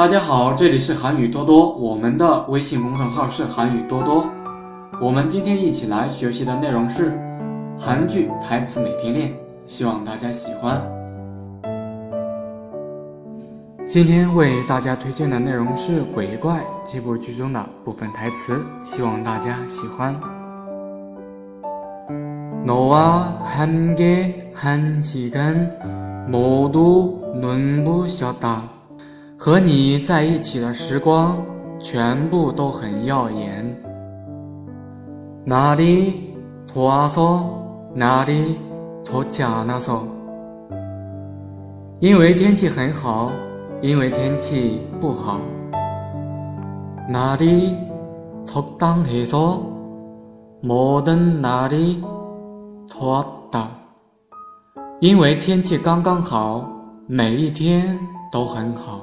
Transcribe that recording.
大家好，这里是韩语多多，我们的微信公众号是韩语多多。我们今天一起来学习的内容是韩剧台词每天练，希望大家喜欢。今天为大家推荐的内容是《鬼怪》这部剧中的部分台词，希望大家喜欢。너와함께한시간모두눈부셨다 和你在一起的时光全部都很耀眼。哪里더워서哪里좋지않아 서？ 因为天气很好，因为天气不好。哪里적당해서모든날이错的，因为天气刚刚好，每一天都很好。